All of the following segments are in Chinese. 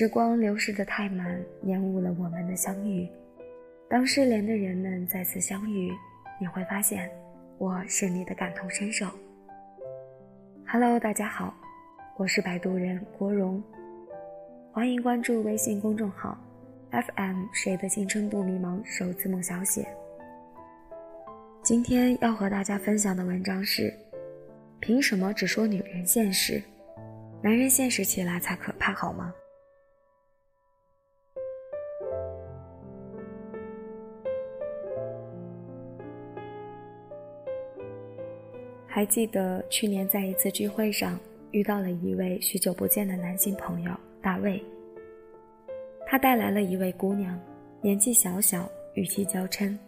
时光流逝的太慢，延误了我们的相遇。当失联的人们再次相遇，你会发现，我是你的感同身受。Hello，大家好，我是摆渡人国荣，欢迎关注微信公众号 FM 谁的青春不迷茫首字母小写。今天要和大家分享的文章是：凭什么只说女人现实，男人现实起来才可怕，好吗？还记得去年在一次聚会上遇到了一位许久不见的男性朋友大卫。他带来了一位姑娘，年纪小小，语气娇嗔，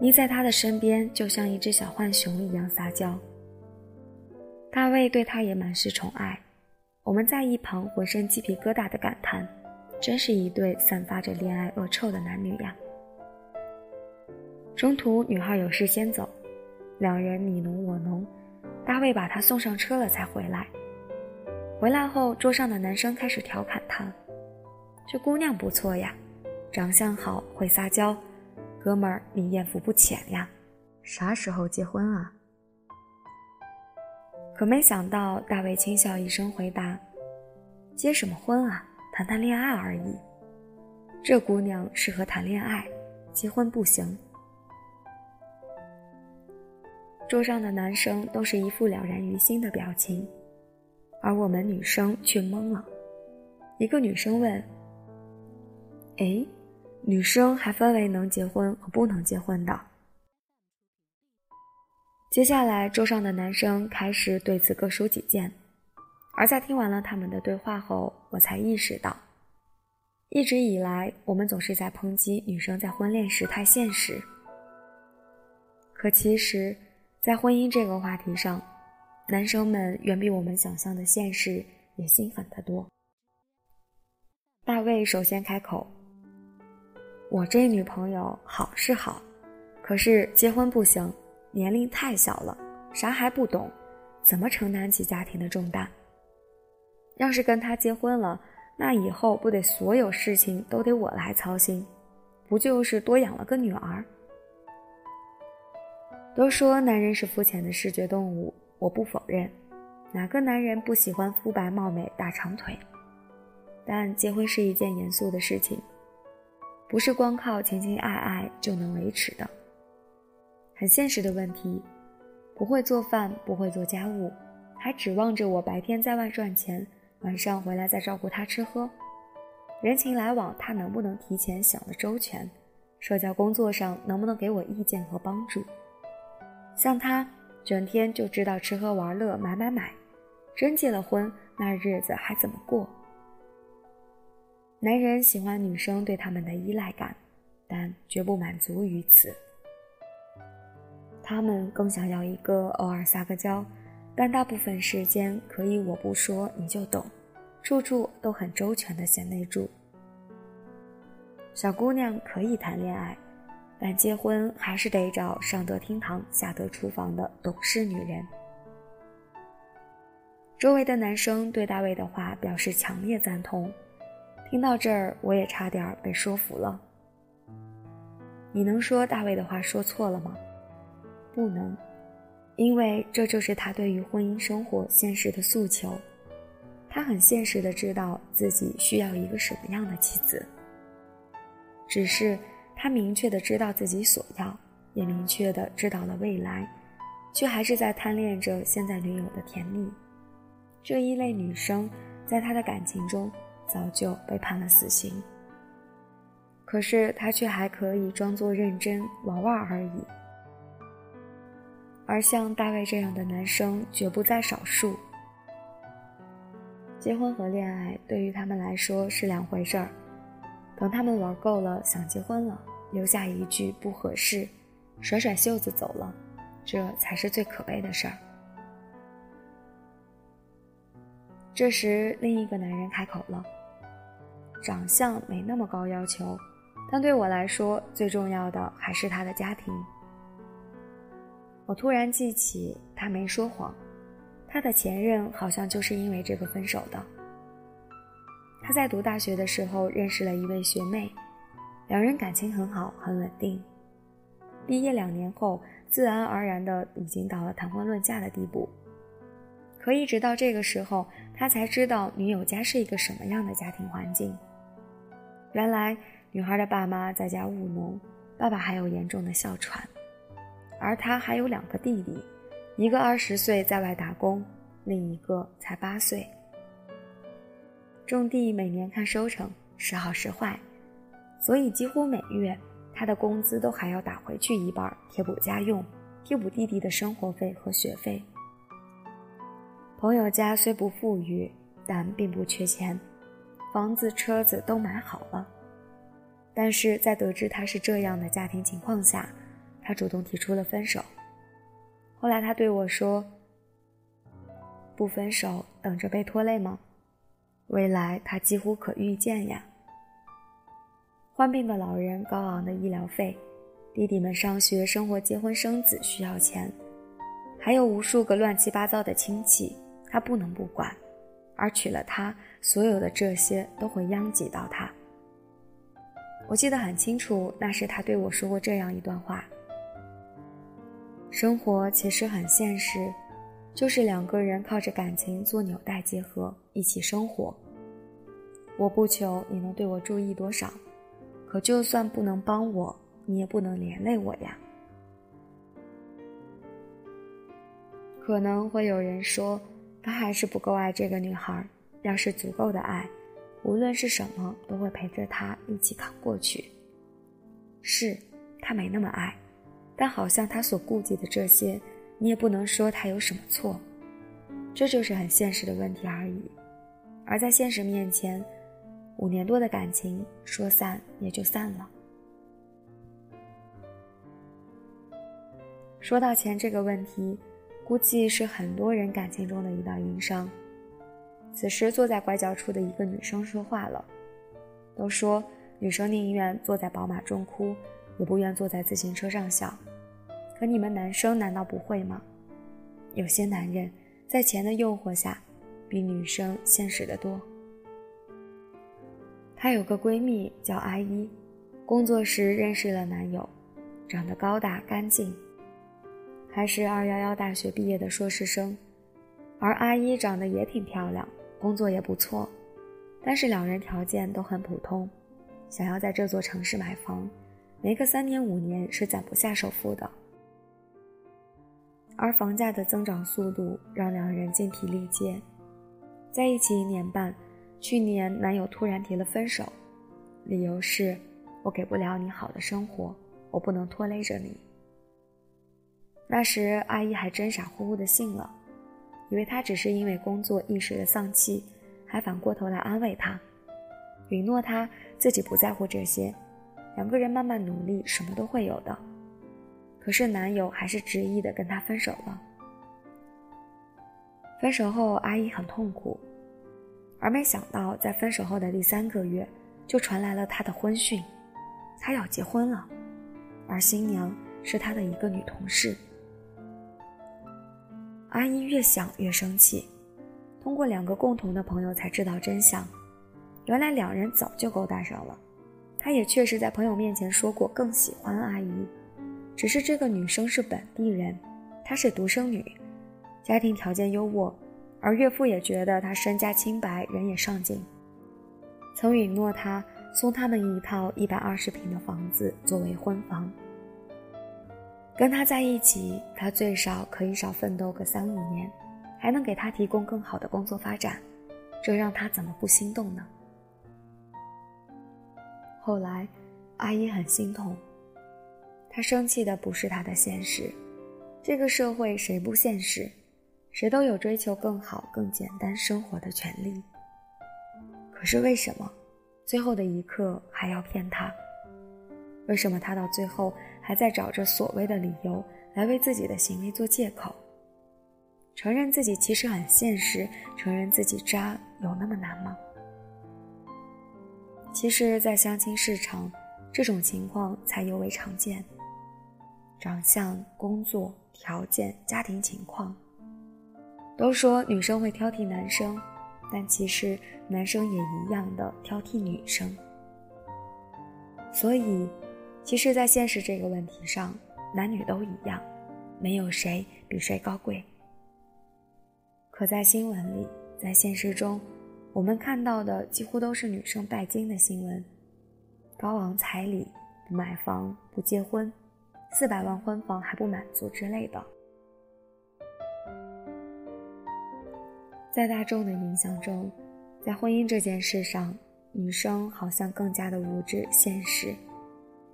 你在他的身边就像一只小浣熊一样撒娇。大卫对她也满是宠爱，我们在一旁浑身鸡皮疙瘩的感叹，真是一对散发着恋爱恶臭的男女呀。中途女孩有事先走。两人你侬我侬，大卫把她送上车了才回来。回来后，桌上的男生开始调侃他：“这姑娘不错呀，长相好，会撒娇，哥们儿你艳福不浅呀，啥时候结婚啊？”可没想到，大卫轻笑一声回答：“结什么婚啊，谈谈恋爱而已。这姑娘适合谈恋爱，结婚不行。”桌上的男生都是一副了然于心的表情，而我们女生却懵了。一个女生问：“哎，女生还分为能结婚和不能结婚的？”接下来，桌上的男生开始对此各抒己见，而在听完了他们的对话后，我才意识到，一直以来我们总是在抨击女生在婚恋时太现实，可其实。在婚姻这个话题上，男生们远比我们想象的现实也心狠得多。大卫首先开口：“我这女朋友好是好，可是结婚不行，年龄太小了，啥还不懂，怎么承担起家庭的重担？要是跟他结婚了，那以后不得所有事情都得我来操心，不就是多养了个女儿？”都说男人是肤浅的视觉动物，我不否认，哪个男人不喜欢肤白貌美、大长腿？但结婚是一件严肃的事情，不是光靠情情爱爱就能维持的。很现实的问题，不会做饭，不会做家务，还指望着我白天在外赚钱，晚上回来再照顾他吃喝，人情来往他能不能提前想得周全？社交工作上能不能给我意见和帮助？像他，整天就知道吃喝玩乐、买买买，真结了婚，那日子还怎么过？男人喜欢女生对他们的依赖感，但绝不满足于此。他们更想要一个偶尔撒个娇，但大部分时间可以我不说你就懂，处处都很周全的贤内助。小姑娘可以谈恋爱。但结婚还是得找上得厅堂下得厨房的懂事女人。周围的男生对大卫的话表示强烈赞同，听到这儿我也差点被说服了。你能说大卫的话说错了吗？不能，因为这就是他对于婚姻生活现实的诉求。他很现实的知道自己需要一个什么样的妻子，只是。他明确的知道自己所要，也明确的知道了未来，却还是在贪恋着现在女友的甜蜜。这一类女生，在他的感情中早就被判了死刑。可是他却还可以装作认真玩玩而已。而像大卫这样的男生绝不在少数。结婚和恋爱对于他们来说是两回事儿。等他们玩够了，想结婚了，留下一句不合适，甩甩袖子走了，这才是最可悲的事儿。这时，另一个男人开口了：“长相没那么高要求，但对我来说，最重要的还是他的家庭。”我突然记起，他没说谎，他的前任好像就是因为这个分手的。他在读大学的时候认识了一位学妹，两人感情很好，很稳定。毕业两年后，自然而然的已经到了谈婚论嫁的地步。可一直到这个时候，他才知道女友家是一个什么样的家庭环境。原来，女孩的爸妈在家务农，爸爸还有严重的哮喘，而他还有两个弟弟，一个二十岁在外打工，另一个才八岁。种地每年看收成，时好时坏，所以几乎每月他的工资都还要打回去一半贴补家用，贴补弟弟的生活费和学费。朋友家虽不富裕，但并不缺钱，房子车子都买好了。但是在得知他是这样的家庭情况下，他主动提出了分手。后来他对我说：“不分手，等着被拖累吗？”未来他几乎可预见呀。患病的老人，高昂的医疗费，弟弟们上学、生活、结婚、生子需要钱，还有无数个乱七八糟的亲戚，他不能不管。而娶了她，所有的这些都会殃及到他。我记得很清楚，那时他对我说过这样一段话：生活其实很现实。就是两个人靠着感情做纽带结合，一起生活。我不求你能对我注意多少，可就算不能帮我，你也不能连累我呀。可能会有人说，他还是不够爱这个女孩。要是足够的爱，无论是什么都会陪着她一起扛过去。是，他没那么爱，但好像他所顾忌的这些。你也不能说他有什么错，这就是很现实的问题而已。而在现实面前，五年多的感情说散也就散了。说到钱这个问题，估计是很多人感情中的一道硬伤。此时，坐在拐角处的一个女生说话了：“都说女生宁愿坐在宝马中哭，也不愿坐在自行车上笑。”可你们男生难道不会吗？有些男人在钱的诱惑下，比女生现实的多。她有个闺蜜叫阿一，工作时认识了男友，长得高大干净，还是二幺幺大学毕业的硕士生，而阿一长得也挺漂亮，工作也不错，但是两人条件都很普通，想要在这座城市买房，没个三年五年是攒不下首付的。而房价的增长速度让两人精疲力竭，在一起一年半，去年男友突然提了分手，理由是我给不了你好的生活，我不能拖累着你。那时阿姨还真傻乎乎的信了，以为他只是因为工作一时的丧气，还反过头来安慰他，允诺他自己不在乎这些，两个人慢慢努力，什么都会有的。可是男友还是执意的跟她分手了。分手后，阿姨很痛苦，而没想到在分手后的第三个月，就传来了他的婚讯，他要结婚了，而新娘是他的一个女同事。阿姨越想越生气，通过两个共同的朋友才知道真相，原来两人早就勾搭上了，他也确实在朋友面前说过更喜欢阿姨。只是这个女生是本地人，她是独生女，家庭条件优渥，而岳父也觉得她身家清白，人也上进，曾允诺她送他们一套一百二十平的房子作为婚房。跟他在一起，他最少可以少奋斗个三五年，还能给他提供更好的工作发展，这让他怎么不心动呢？后来，阿姨很心痛。他生气的不是他的现实，这个社会谁不现实？谁都有追求更好、更简单生活的权利。可是为什么，最后的一刻还要骗他？为什么他到最后还在找着所谓的理由来为自己的行为做借口？承认自己其实很现实，承认自己渣，有那么难吗？其实，在相亲市场，这种情况才尤为常见。长相、工作条件、家庭情况，都说女生会挑剔男生，但其实男生也一样的挑剔女生。所以，其实，在现实这个问题上，男女都一样，没有谁比谁高贵。可在新闻里，在现实中，我们看到的几乎都是女生拜金的新闻，高昂彩礼、不买房、不结婚、四百万婚房还不满足之类的。在大众的影响中，在婚姻这件事上。女生好像更加的无知现实，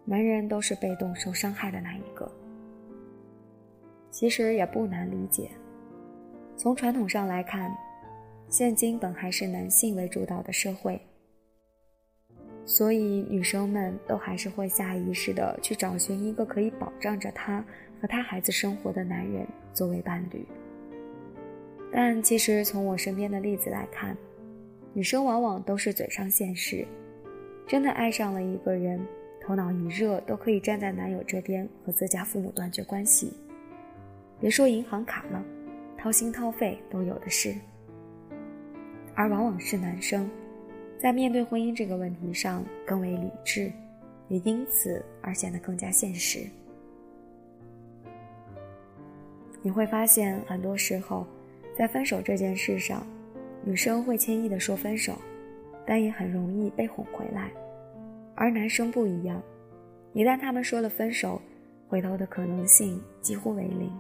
男人都是被动受伤害的那一个。其实也不难理解，从传统上来看，现今本还是男性为主导的社会，所以女生们都还是会下意识的去找寻一个可以保障着她和她孩子生活的男人作为伴侣。但其实从我身边的例子来看，女生往往都是嘴上现实，真的爱上了一个人，头脑一热都可以站在男友这边和自家父母断绝关系。别说银行卡了，掏心掏肺都有的是。而往往是男生，在面对婚姻这个问题上更为理智，也因此而显得更加现实。你会发现，很多时候，在分手这件事上。女生会轻易的说分手，但也很容易被哄回来，而男生不一样，一旦他们说了分手，回头的可能性几乎为零。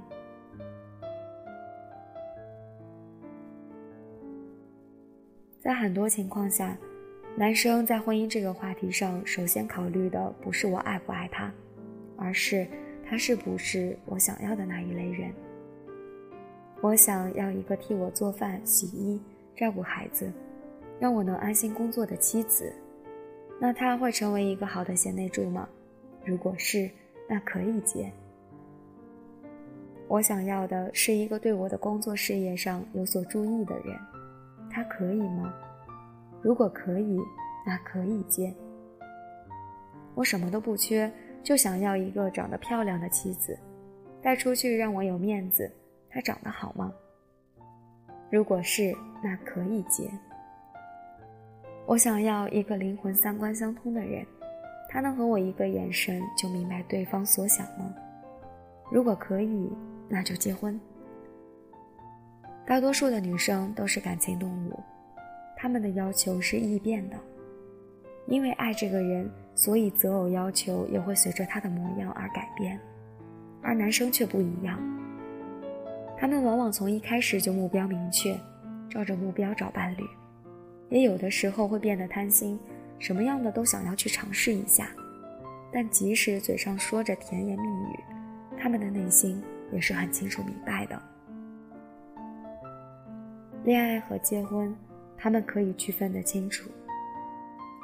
在很多情况下，男生在婚姻这个话题上，首先考虑的不是我爱不爱他，而是他是不是我想要的那一类人。我想要一个替我做饭、洗衣。照顾孩子，让我能安心工作的妻子，那他会成为一个好的贤内助吗？如果是，那可以接。我想要的是一个对我的工作事业上有所注意的人，他可以吗？如果可以，那可以接。我什么都不缺，就想要一个长得漂亮的妻子，带出去让我有面子。她长得好吗？如果是，那可以接。我想要一个灵魂三观相通的人，他能和我一个眼神就明白对方所想吗？如果可以，那就结婚。大多数的女生都是感情动物，他们的要求是易变的，因为爱这个人，所以择偶要求也会随着他的模样而改变，而男生却不一样。他们往往从一开始就目标明确，照着目标找伴侣，也有的时候会变得贪心，什么样的都想要去尝试一下。但即使嘴上说着甜言蜜语，他们的内心也是很清楚明白的。恋爱和结婚，他们可以区分得清楚。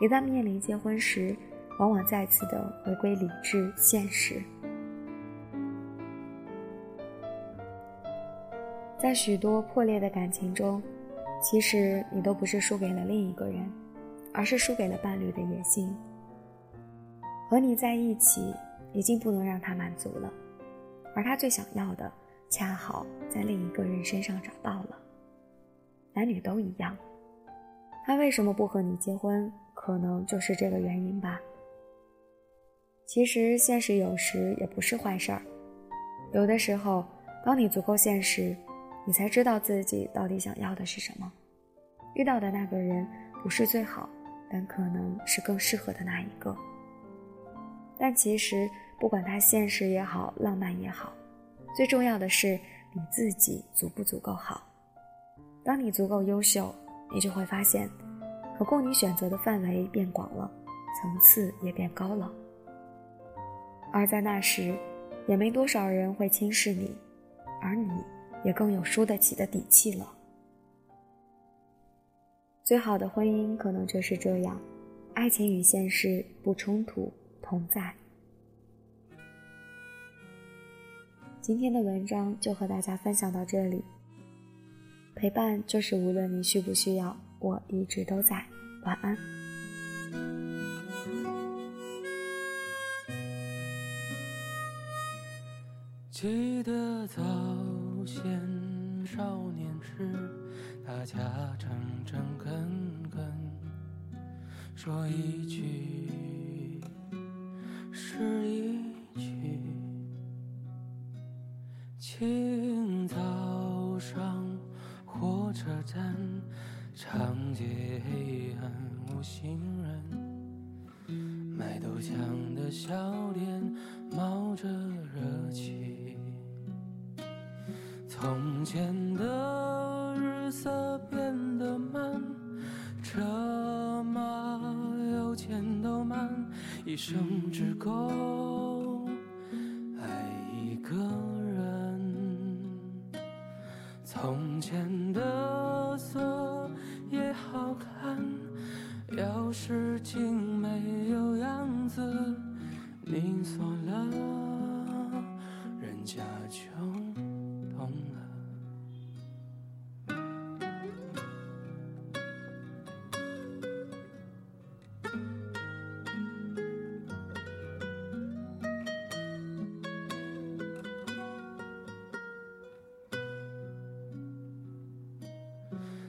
一旦面临结婚时，往往再次的回归理智现实。在许多破裂的感情中，其实你都不是输给了另一个人，而是输给了伴侣的野心。和你在一起，已经不能让他满足了，而他最想要的，恰好在另一个人身上找到了。男女都一样，他为什么不和你结婚？可能就是这个原因吧。其实现实有时也不是坏事儿，有的时候，当你足够现实。你才知道自己到底想要的是什么，遇到的那个人不是最好，但可能是更适合的那一个。但其实不管他现实也好，浪漫也好，最重要的是你自己足不足够好。当你足够优秀，你就会发现，可供你选择的范围变广了，层次也变高了。而在那时，也没多少人会轻视你，而你。也更有输得起的底气了。最好的婚姻可能就是这样，爱情与现实不冲突，同在。今天的文章就和大家分享到这里。陪伴就是无论你需不需要，我一直都在。晚安。记得早先少年时。大家诚诚恳恳说一句是一句。长街黑暗无行人，卖豆浆的小店冒着热气。从前的日色变得慢，车马邮件都慢，一生只够爱一个人。从前的锁好看，钥匙精没有样子，你错了，人家穷。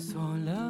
锁了。